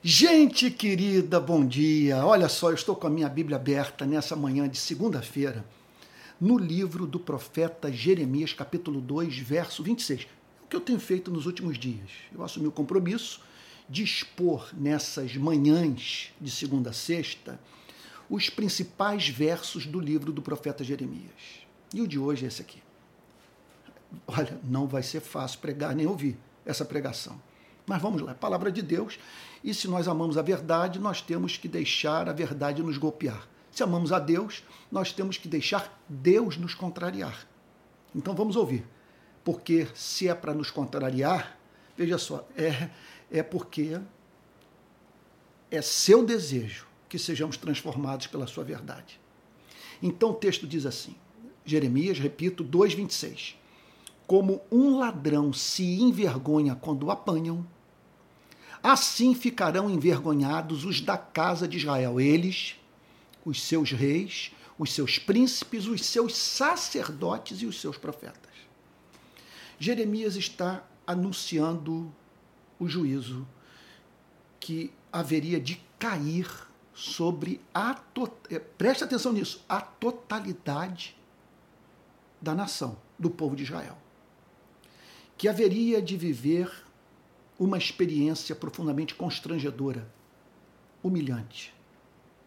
Gente querida, bom dia. Olha só, eu estou com a minha Bíblia aberta nessa manhã de segunda-feira, no livro do profeta Jeremias, capítulo 2, verso 26. O que eu tenho feito nos últimos dias? Eu assumi o compromisso de expor nessas manhãs de segunda a sexta os principais versos do livro do profeta Jeremias. E o de hoje é esse aqui. Olha, não vai ser fácil pregar nem ouvir essa pregação. Mas vamos lá, palavra de Deus e se nós amamos a verdade, nós temos que deixar a verdade nos golpear. Se amamos a Deus, nós temos que deixar Deus nos contrariar. Então vamos ouvir. Porque se é para nos contrariar, veja só, é, é porque é seu desejo que sejamos transformados pela sua verdade. Então o texto diz assim, Jeremias, repito, 2,26. Como um ladrão se envergonha quando apanham, Assim ficarão envergonhados os da casa de Israel, eles, os seus reis, os seus príncipes, os seus sacerdotes e os seus profetas. Jeremias está anunciando o juízo que haveria de cair sobre a. Eh, preste atenção nisso, a totalidade da nação, do povo de Israel. Que haveria de viver uma experiência profundamente constrangedora, humilhante,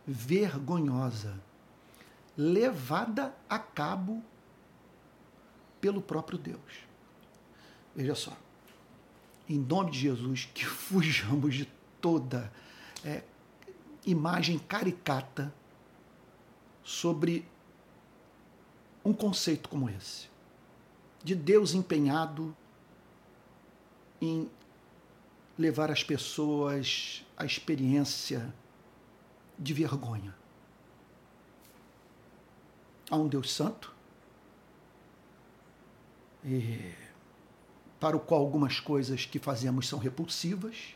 vergonhosa, levada a cabo pelo próprio Deus. Veja só, em nome de Jesus, que fujamos de toda é, imagem caricata sobre um conceito como esse, de Deus empenhado em levar as pessoas à experiência de vergonha. Há um Deus Santo, para o qual algumas coisas que fazemos são repulsivas,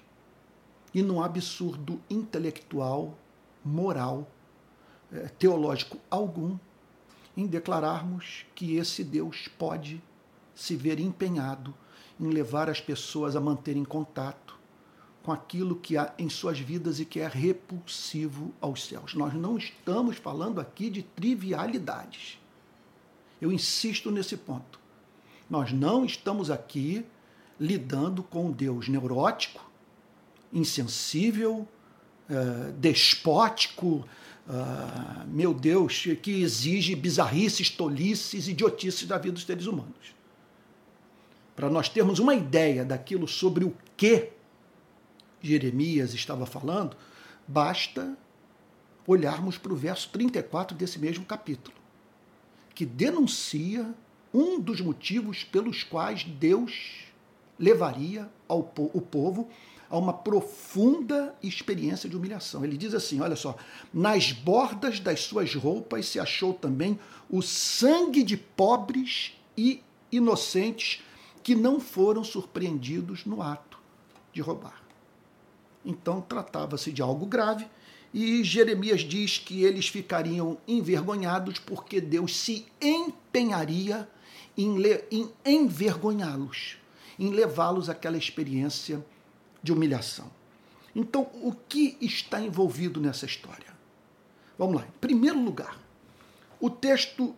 e há absurdo intelectual, moral, eh, teológico algum em declararmos que esse Deus pode se ver empenhado em levar as pessoas a manterem contato com aquilo que há em suas vidas e que é repulsivo aos céus. Nós não estamos falando aqui de trivialidades. Eu insisto nesse ponto. Nós não estamos aqui lidando com um Deus neurótico, insensível, uh, despótico, uh, meu Deus, que exige bizarrices, tolices, idiotices da vida dos seres humanos para nós termos uma ideia daquilo sobre o que Jeremias estava falando, basta olharmos para o verso 34 desse mesmo capítulo, que denuncia um dos motivos pelos quais Deus levaria ao, o povo a uma profunda experiência de humilhação. Ele diz assim: olha só, nas bordas das suas roupas se achou também o sangue de pobres e inocentes que não foram surpreendidos no ato de roubar. Então tratava-se de algo grave e Jeremias diz que eles ficariam envergonhados porque Deus se empenharia em, em envergonhá-los, em levá-los àquela experiência de humilhação. Então, o que está envolvido nessa história? Vamos lá. Em primeiro lugar, o texto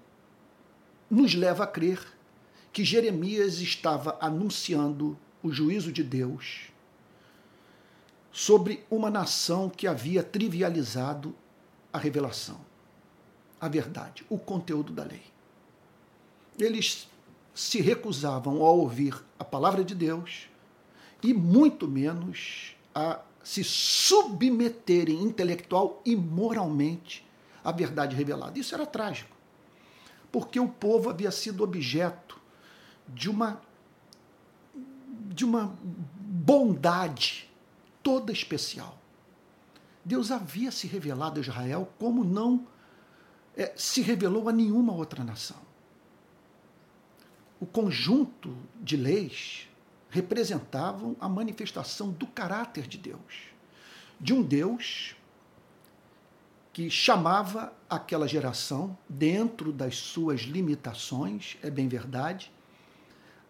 nos leva a crer que Jeremias estava anunciando o juízo de Deus sobre uma nação que havia trivializado a revelação, a verdade, o conteúdo da lei. Eles se recusavam a ouvir a palavra de Deus e muito menos a se submeterem intelectual e moralmente à verdade revelada. Isso era trágico, porque o povo havia sido objeto de uma de uma bondade toda especial. Deus havia se revelado a Israel como não é, se revelou a nenhuma outra nação. O conjunto de leis representavam a manifestação do caráter de Deus, de um Deus que chamava aquela geração, dentro das suas limitações, é bem verdade,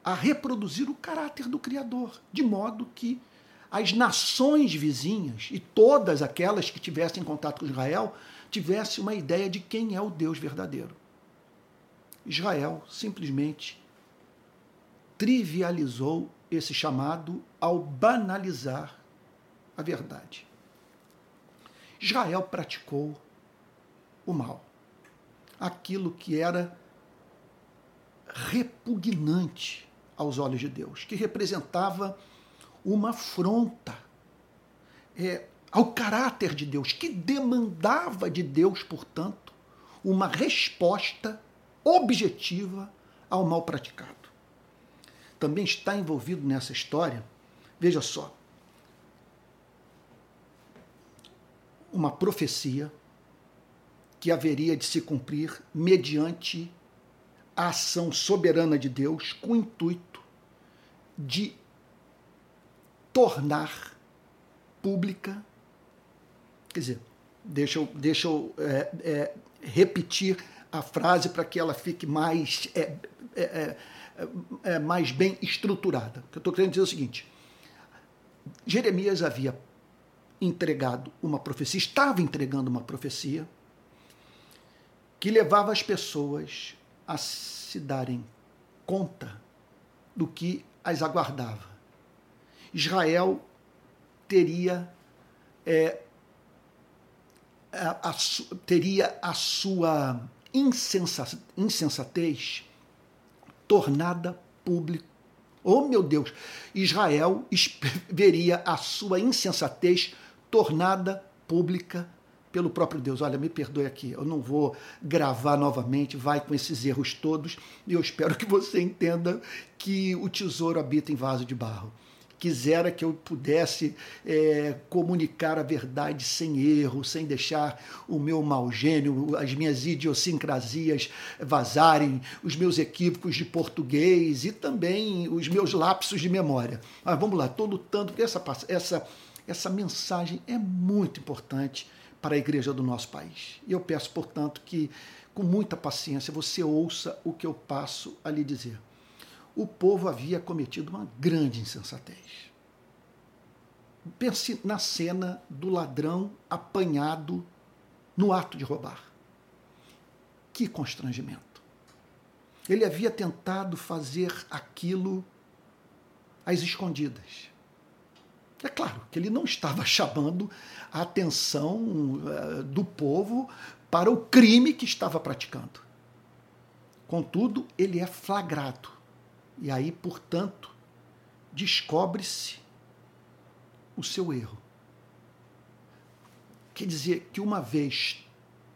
a reproduzir o caráter do Criador, de modo que as nações vizinhas e todas aquelas que tivessem contato com Israel tivessem uma ideia de quem é o Deus verdadeiro. Israel simplesmente trivializou esse chamado ao banalizar a verdade. Israel praticou o mal, aquilo que era repugnante aos olhos de Deus, que representava uma afronta é, ao caráter de Deus, que demandava de Deus, portanto, uma resposta objetiva ao mal praticado. Também está envolvido nessa história, veja só, uma profecia que haveria de se cumprir mediante a ação soberana de Deus com o intuito de tornar pública, quer dizer, deixa eu, deixa eu é, é, repetir a frase para que ela fique mais, é, é, é, é mais bem estruturada. eu estou querendo dizer o seguinte: Jeremias havia entregado uma profecia, estava entregando uma profecia que levava as pessoas a se darem conta do que as aguardava. Israel teria, é, a, a, teria a sua insensatez tornada pública. Oh meu Deus! Israel veria a sua insensatez tornada pública pelo próprio Deus. Olha, me perdoe aqui, eu não vou gravar novamente, vai com esses erros todos, e eu espero que você entenda que o tesouro habita em vaso de barro quisera que eu pudesse é, comunicar a verdade sem erro, sem deixar o meu mau gênio, as minhas idiosincrasias vazarem, os meus equívocos de português e também os meus lapsos de memória. Mas vamos lá, estou lutando, porque essa, essa, essa mensagem é muito importante para a igreja do nosso país. E eu peço, portanto, que com muita paciência você ouça o que eu passo a lhe dizer o povo havia cometido uma grande insensatez. Pense na cena do ladrão apanhado no ato de roubar. Que constrangimento. Ele havia tentado fazer aquilo às escondidas. É claro que ele não estava chamando a atenção uh, do povo para o crime que estava praticando. Contudo, ele é flagrado e aí, portanto, descobre-se o seu erro. Quer dizer que, uma vez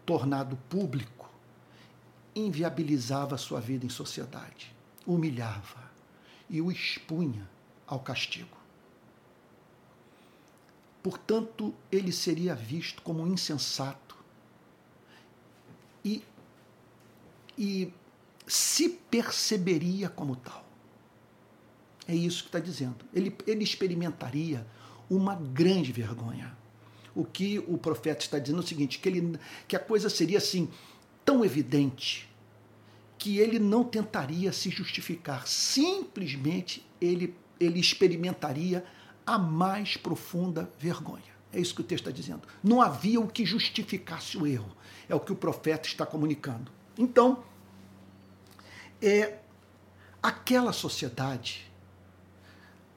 tornado público, inviabilizava sua vida em sociedade, humilhava e o expunha ao castigo. Portanto, ele seria visto como insensato e, e se perceberia como tal. É isso que está dizendo. Ele, ele experimentaria uma grande vergonha. O que o profeta está dizendo é o seguinte: que, ele, que a coisa seria assim, tão evidente, que ele não tentaria se justificar. Simplesmente ele, ele experimentaria a mais profunda vergonha. É isso que o texto está dizendo. Não havia o que justificasse o erro. É o que o profeta está comunicando. Então, é aquela sociedade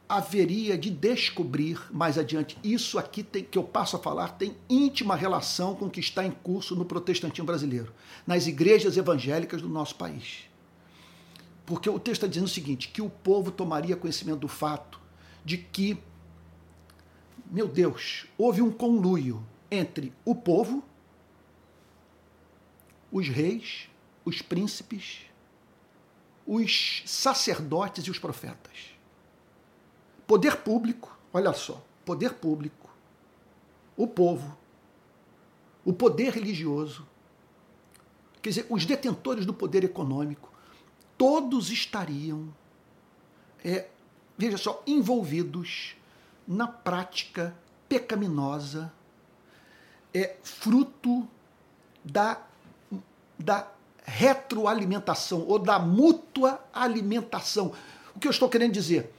haveria de descobrir mais adiante. Isso aqui tem, que eu passo a falar tem íntima relação com o que está em curso no protestantismo brasileiro, nas igrejas evangélicas do nosso país. Porque o texto está dizendo o seguinte: que o povo tomaria conhecimento do fato de que, meu Deus, houve um conluio entre o povo, os reis, os príncipes, os sacerdotes e os profetas. Poder público, olha só, poder público, o povo, o poder religioso, quer dizer, os detentores do poder econômico, todos estariam, é, veja só, envolvidos na prática pecaminosa, é fruto da, da retroalimentação ou da mútua alimentação. O que eu estou querendo dizer?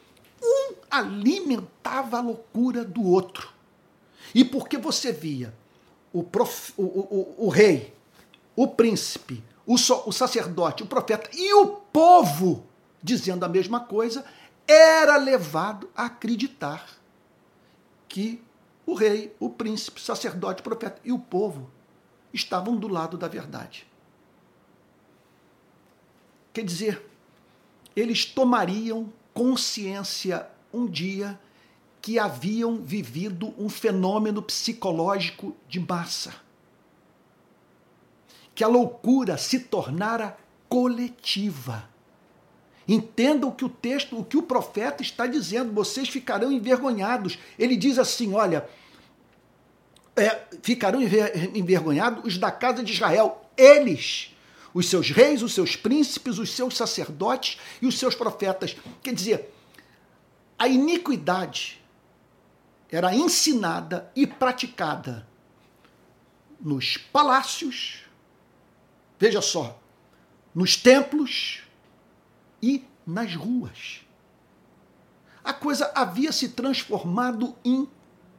alimentava a loucura do outro. E porque você via o, prof, o, o, o, rei, o príncipe, o, so, o sacerdote, o profeta e o povo dizendo a mesma coisa, era levado a acreditar que o rei, o príncipe, sacerdote, profeta e o povo estavam do lado da verdade. Quer dizer, eles tomariam consciência um dia que haviam vivido um fenômeno psicológico de massa. Que a loucura se tornara coletiva. Entendam que o texto, o que o profeta está dizendo, vocês ficarão envergonhados. Ele diz assim: olha, é, ficarão envergonhados os da casa de Israel, eles, os seus reis, os seus príncipes, os seus sacerdotes e os seus profetas. Quer dizer, a iniquidade era ensinada e praticada nos palácios, veja só, nos templos nas ruas. A coisa havia se transformado em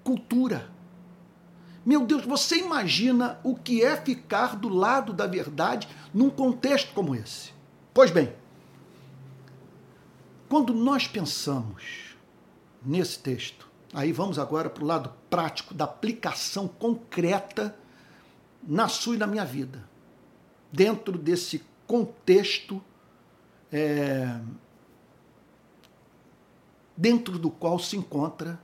cultura. Meu Deus, você imagina o que é ficar do lado da verdade num contexto como esse? Pois bem, quando nós pensamos nesse texto, aí vamos agora para o lado prático da aplicação concreta na sua e na minha vida, dentro desse contexto é, dentro do qual se encontra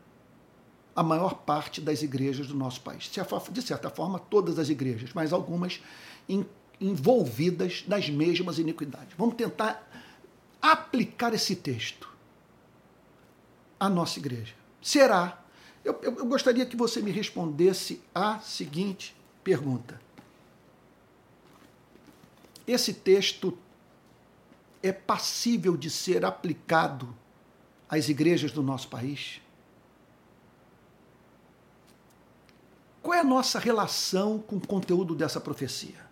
a maior parte das igrejas do nosso país. De certa forma, todas as igrejas, mas algumas envolvidas nas mesmas iniquidades. Vamos tentar aplicar esse texto à nossa igreja. Será? Eu, eu, eu gostaria que você me respondesse a seguinte pergunta. Esse texto é passível de ser aplicado às igrejas do nosso país? Qual é a nossa relação com o conteúdo dessa profecia?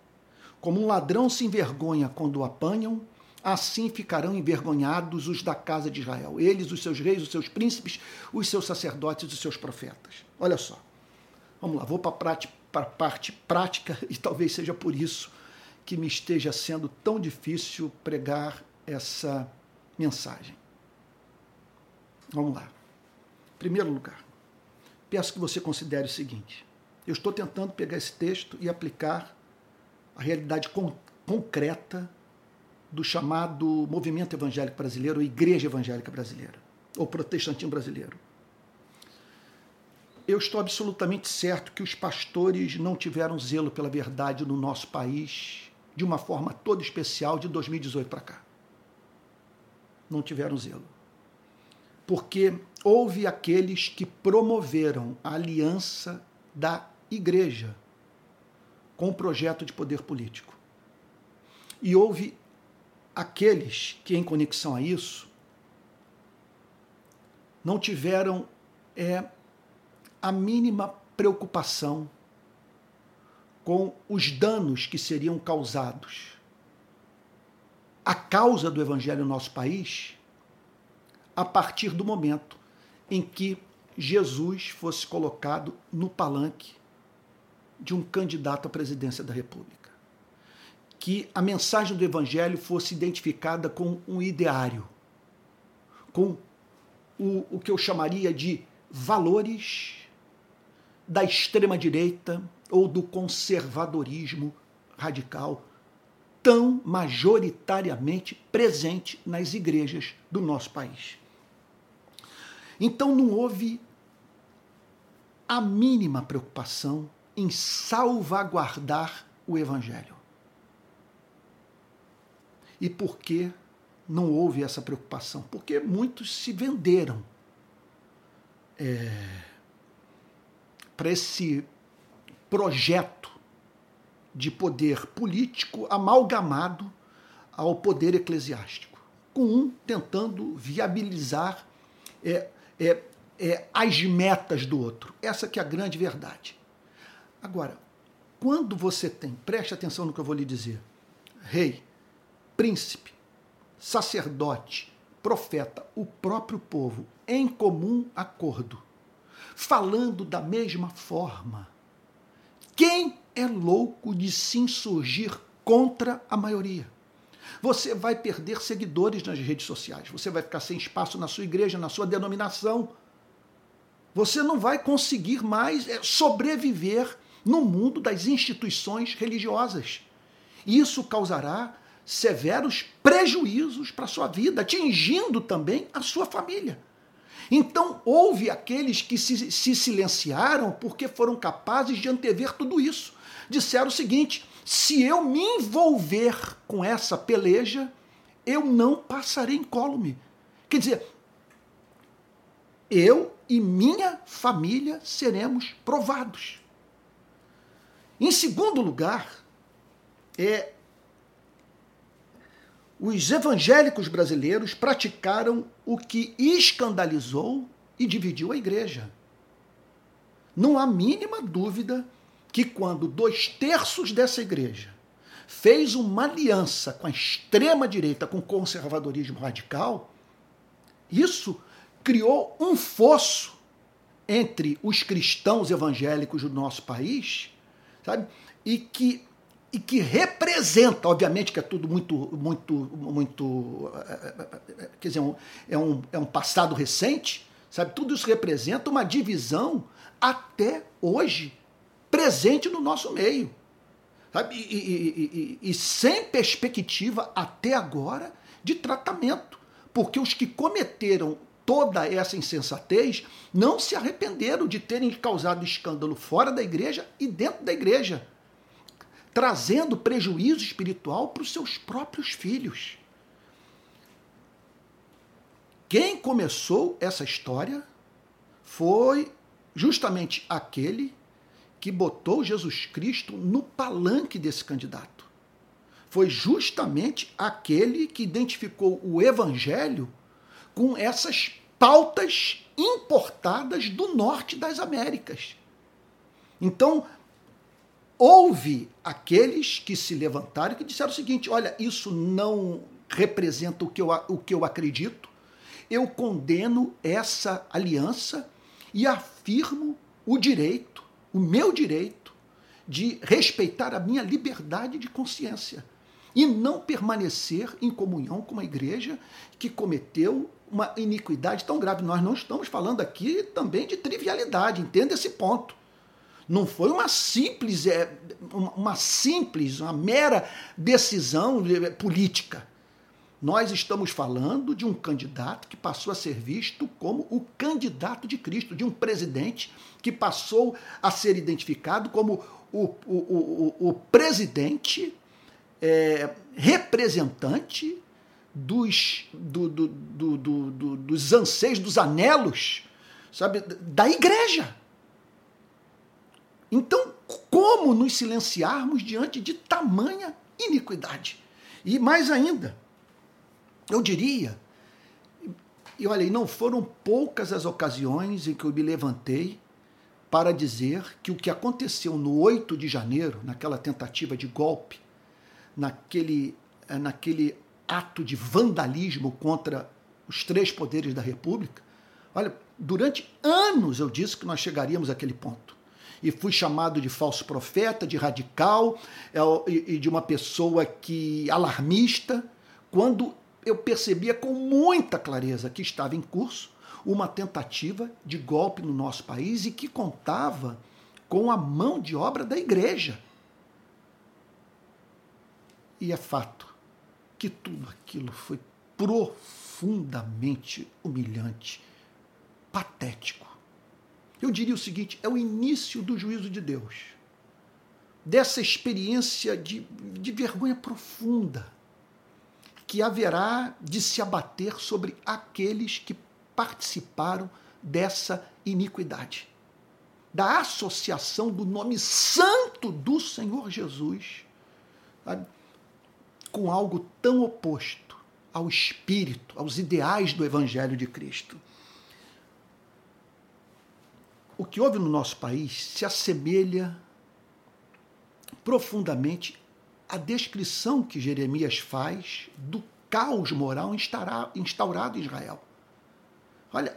Como um ladrão se envergonha quando o apanham, assim ficarão envergonhados os da casa de Israel, eles, os seus reis, os seus príncipes, os seus sacerdotes, os seus profetas. Olha só, vamos lá, vou para a parte prática e talvez seja por isso que me esteja sendo tão difícil pregar essa mensagem. Vamos lá. Em primeiro lugar, peço que você considere o seguinte: eu estou tentando pegar esse texto e aplicar a realidade con concreta do chamado movimento evangélico brasileiro, ou igreja evangélica brasileira, ou protestantismo brasileiro. Eu estou absolutamente certo que os pastores não tiveram zelo pela verdade no nosso país de uma forma toda especial de 2018 para cá. Não tiveram zelo. Porque houve aqueles que promoveram a aliança da igreja com o projeto de poder político. E houve aqueles que, em conexão a isso, não tiveram é, a mínima preocupação com os danos que seriam causados. A causa do evangelho no nosso país, a partir do momento em que Jesus fosse colocado no palanque de um candidato à presidência da República. Que a mensagem do Evangelho fosse identificada com um ideário, com o, o que eu chamaria de valores da extrema-direita ou do conservadorismo radical, tão majoritariamente presente nas igrejas do nosso país. Então não houve a mínima preocupação em salvaguardar o Evangelho. E por que não houve essa preocupação? Porque muitos se venderam é, para esse projeto de poder político amalgamado ao poder eclesiástico, com um tentando viabilizar é, é, é, as metas do outro. Essa que é a grande verdade. Agora, quando você tem, preste atenção no que eu vou lhe dizer, rei, príncipe, sacerdote, profeta, o próprio povo em comum acordo, falando da mesma forma. Quem é louco de se insurgir contra a maioria? Você vai perder seguidores nas redes sociais, você vai ficar sem espaço na sua igreja, na sua denominação. Você não vai conseguir mais é, sobreviver no mundo das instituições religiosas. Isso causará severos prejuízos para a sua vida, atingindo também a sua família. Então, houve aqueles que se, se, silenciaram porque foram capazes de antever tudo isso. Disseram o seguinte: se eu me envolver com essa peleja, eu não passarei incólume. Quer dizer, eu e minha família seremos provados. Em segundo lugar, é, os evangélicos brasileiros praticaram o que escandalizou e dividiu a igreja. Não há mínima dúvida que quando dois terços dessa igreja fez uma aliança com a extrema direita, com o conservadorismo radical, isso criou um fosso entre os cristãos evangélicos do nosso país, sabe? E que e que representa, obviamente que é tudo muito, muito, muito, quer dizer, é um, é um passado recente, sabe? Tudo isso representa uma divisão até hoje presente no nosso meio, sabe? E, e, e, e sem perspectiva até agora de tratamento, porque os que cometeram toda essa insensatez não se arrependeram de terem causado escândalo fora da igreja e dentro da igreja trazendo prejuízo espiritual para os seus próprios filhos. Quem começou essa história foi justamente aquele que botou Jesus Cristo no palanque desse candidato. Foi justamente aquele que identificou o evangelho com essas pautas importadas do norte das Américas. Então, houve aqueles que se levantaram e que disseram o seguinte: olha, isso não representa o que eu, o que eu acredito, eu condeno essa aliança e afirmo o direito, o meu direito, de respeitar a minha liberdade de consciência e não permanecer em comunhão com uma igreja que cometeu uma iniquidade tão grave. Nós não estamos falando aqui também de trivialidade, entenda esse ponto. Não foi uma simples, é, uma simples, uma mera decisão é, política. Nós estamos falando de um candidato que passou a ser visto como o candidato de Cristo, de um presidente que passou a ser identificado como o, o, o, o presidente é, representante dos, do, do, do, dos anseios, dos anelos, sabe, da igreja. Então, como nos silenciarmos diante de tamanha iniquidade? E mais ainda, eu diria, e olha, não foram poucas as ocasiões em que eu me levantei para dizer que o que aconteceu no 8 de janeiro, naquela tentativa de golpe, naquele, eh, naquele ato de vandalismo contra os três poderes da República, olha, durante anos eu disse que nós chegaríamos àquele ponto e fui chamado de falso profeta, de radical é, e de uma pessoa que alarmista, quando eu percebia com muita clareza que estava em curso uma tentativa de golpe no nosso país e que contava com a mão de obra da igreja. E é fato que tudo aquilo foi profundamente humilhante, patético eu diria o seguinte: é o início do juízo de Deus, dessa experiência de, de vergonha profunda que haverá de se abater sobre aqueles que participaram dessa iniquidade. Da associação do nome santo do Senhor Jesus sabe, com algo tão oposto ao espírito, aos ideais do Evangelho de Cristo o que houve no nosso país se assemelha profundamente à descrição que Jeremias faz do caos moral instaurado em Israel. Olha,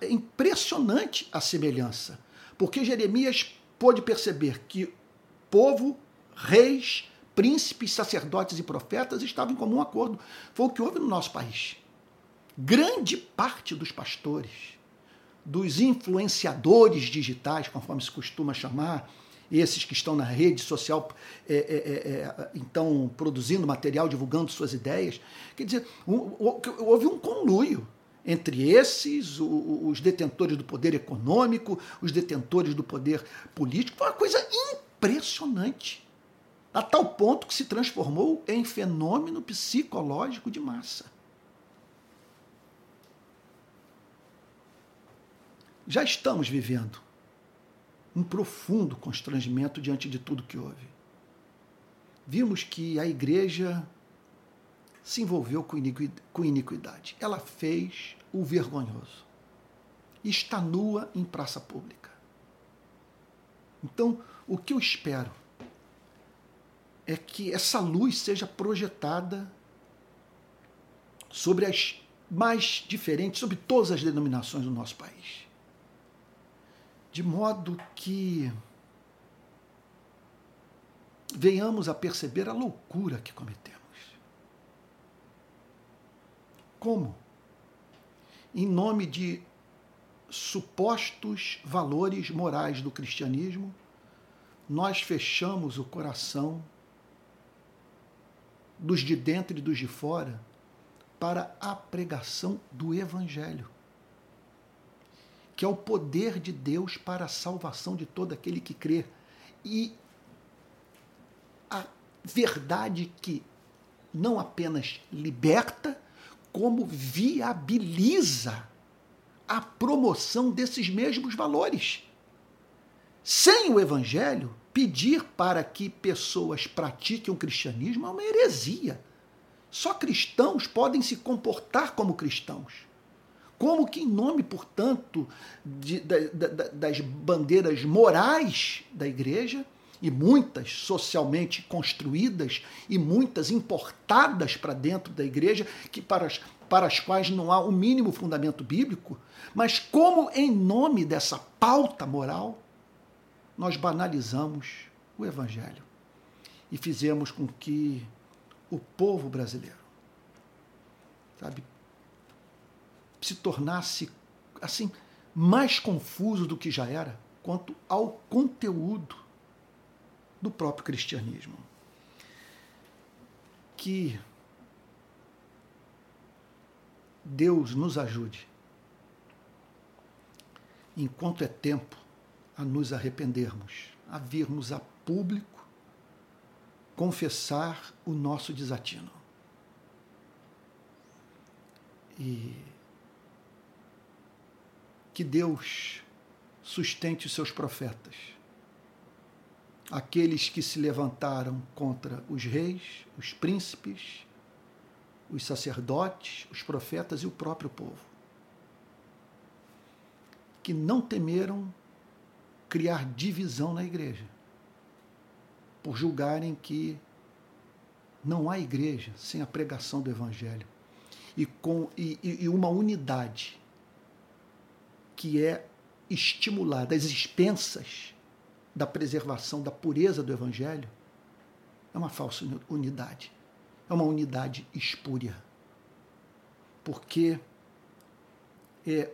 é impressionante a semelhança, porque Jeremias pôde perceber que povo, reis, príncipes, sacerdotes e profetas estavam em comum acordo. Foi o que houve no nosso país. Grande parte dos pastores, dos influenciadores digitais, conforme se costuma chamar, esses que estão na rede social, é, é, é, é então produzindo material, divulgando suas ideias. Quer dizer, houve um conluio entre esses, os detentores do poder econômico, os detentores do poder político. Foi uma coisa impressionante. A tal ponto que se transformou em fenômeno psicológico de massa. Já estamos vivendo um profundo constrangimento diante de tudo que houve. Vimos que a igreja se envolveu com iniquidade. Ela fez o vergonhoso. Está nua em praça pública. Então, o que eu espero é que essa luz seja projetada sobre as mais diferentes, sobre todas as denominações do nosso país de modo que venhamos a perceber a loucura que cometemos. Como? Em nome de supostos valores morais do cristianismo, nós fechamos o coração dos de dentro e dos de fora para a pregação do Evangelho que é o poder de Deus para a salvação de todo aquele que crê. E a verdade que não apenas liberta, como viabiliza a promoção desses mesmos valores. Sem o Evangelho, pedir para que pessoas pratiquem o cristianismo é uma heresia. Só cristãos podem se comportar como cristãos. Como que, em nome, portanto, de, das bandeiras morais da igreja, e muitas socialmente construídas e muitas importadas para dentro da igreja, que para as, para as quais não há o mínimo fundamento bíblico, mas como, em nome dessa pauta moral, nós banalizamos o Evangelho e fizemos com que o povo brasileiro, sabe, se tornasse assim mais confuso do que já era quanto ao conteúdo do próprio cristianismo. Que Deus nos ajude, enquanto é tempo, a nos arrependermos, a virmos a público confessar o nosso desatino. E que Deus sustente os seus profetas, aqueles que se levantaram contra os reis, os príncipes, os sacerdotes, os profetas e o próprio povo, que não temeram criar divisão na igreja, por julgarem que não há igreja sem a pregação do Evangelho. E, com, e, e uma unidade que é estimulada às expensas da preservação da pureza do Evangelho, é uma falsa unidade. É uma unidade espúria. Porque é,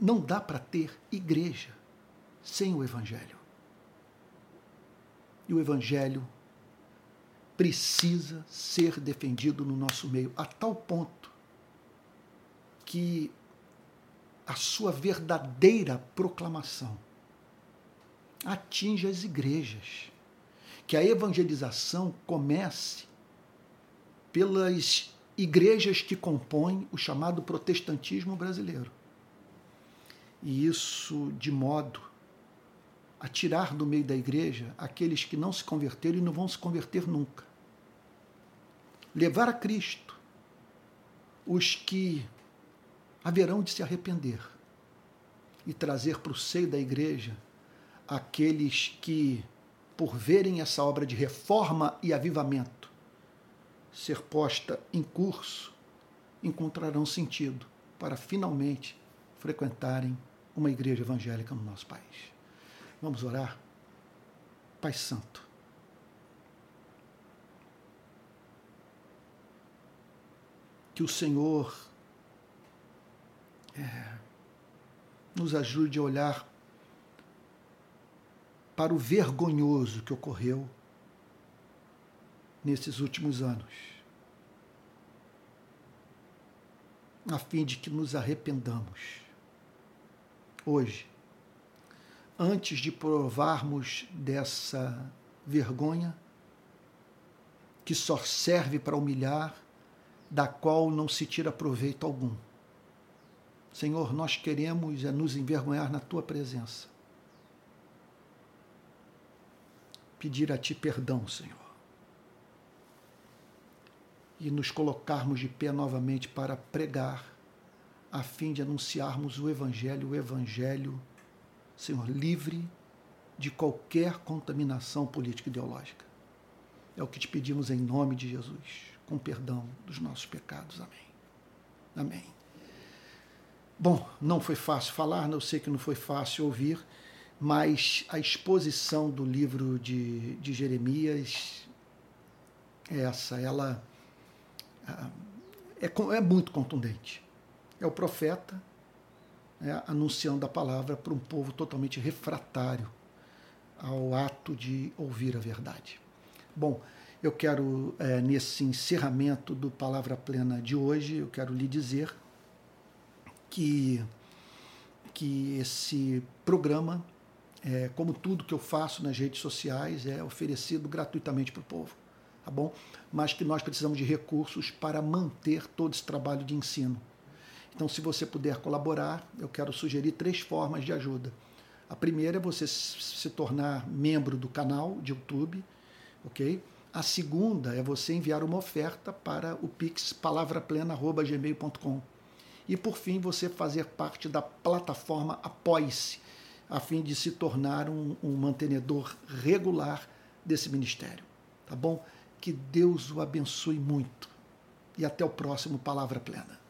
não dá para ter igreja sem o Evangelho. E o Evangelho precisa ser defendido no nosso meio, a tal ponto que a sua verdadeira proclamação atinja as igrejas. Que a evangelização comece pelas igrejas que compõem o chamado protestantismo brasileiro. E isso de modo a tirar do meio da igreja aqueles que não se converteram e não vão se converter nunca. Levar a Cristo os que haverão de se arrepender e trazer para o seio da igreja aqueles que, por verem essa obra de reforma e avivamento ser posta em curso, encontrarão sentido para finalmente frequentarem uma igreja evangélica no nosso país. Vamos orar? Pai Santo. Que o Senhor é, nos ajude a olhar para o vergonhoso que ocorreu nesses últimos anos, a fim de que nos arrependamos. Hoje, antes de provarmos dessa vergonha, que só serve para humilhar, da qual não se tira proveito algum. Senhor, nós queremos é nos envergonhar na tua presença. Pedir a ti perdão, Senhor. E nos colocarmos de pé novamente para pregar, a fim de anunciarmos o Evangelho, o Evangelho, Senhor, livre de qualquer contaminação política ideológica. É o que te pedimos em nome de Jesus, com perdão dos nossos pecados. Amém. Amém. Bom, não foi fácil falar, eu sei que não foi fácil ouvir, mas a exposição do livro de, de Jeremias é essa, ela é, é muito contundente. É o profeta é, anunciando a palavra para um povo totalmente refratário ao ato de ouvir a verdade. Bom, eu quero, é, nesse encerramento do Palavra Plena de hoje, eu quero lhe dizer que, que esse programa, é, como tudo que eu faço nas redes sociais, é oferecido gratuitamente para o povo, tá bom? Mas que nós precisamos de recursos para manter todo esse trabalho de ensino. Então, se você puder colaborar, eu quero sugerir três formas de ajuda. A primeira é você se tornar membro do canal de YouTube, ok? A segunda é você enviar uma oferta para o pix palavraplena.gmail.com. E por fim, você fazer parte da plataforma Apoie-se, a fim de se tornar um, um mantenedor regular desse ministério. Tá bom? Que Deus o abençoe muito. E até o próximo Palavra Plena.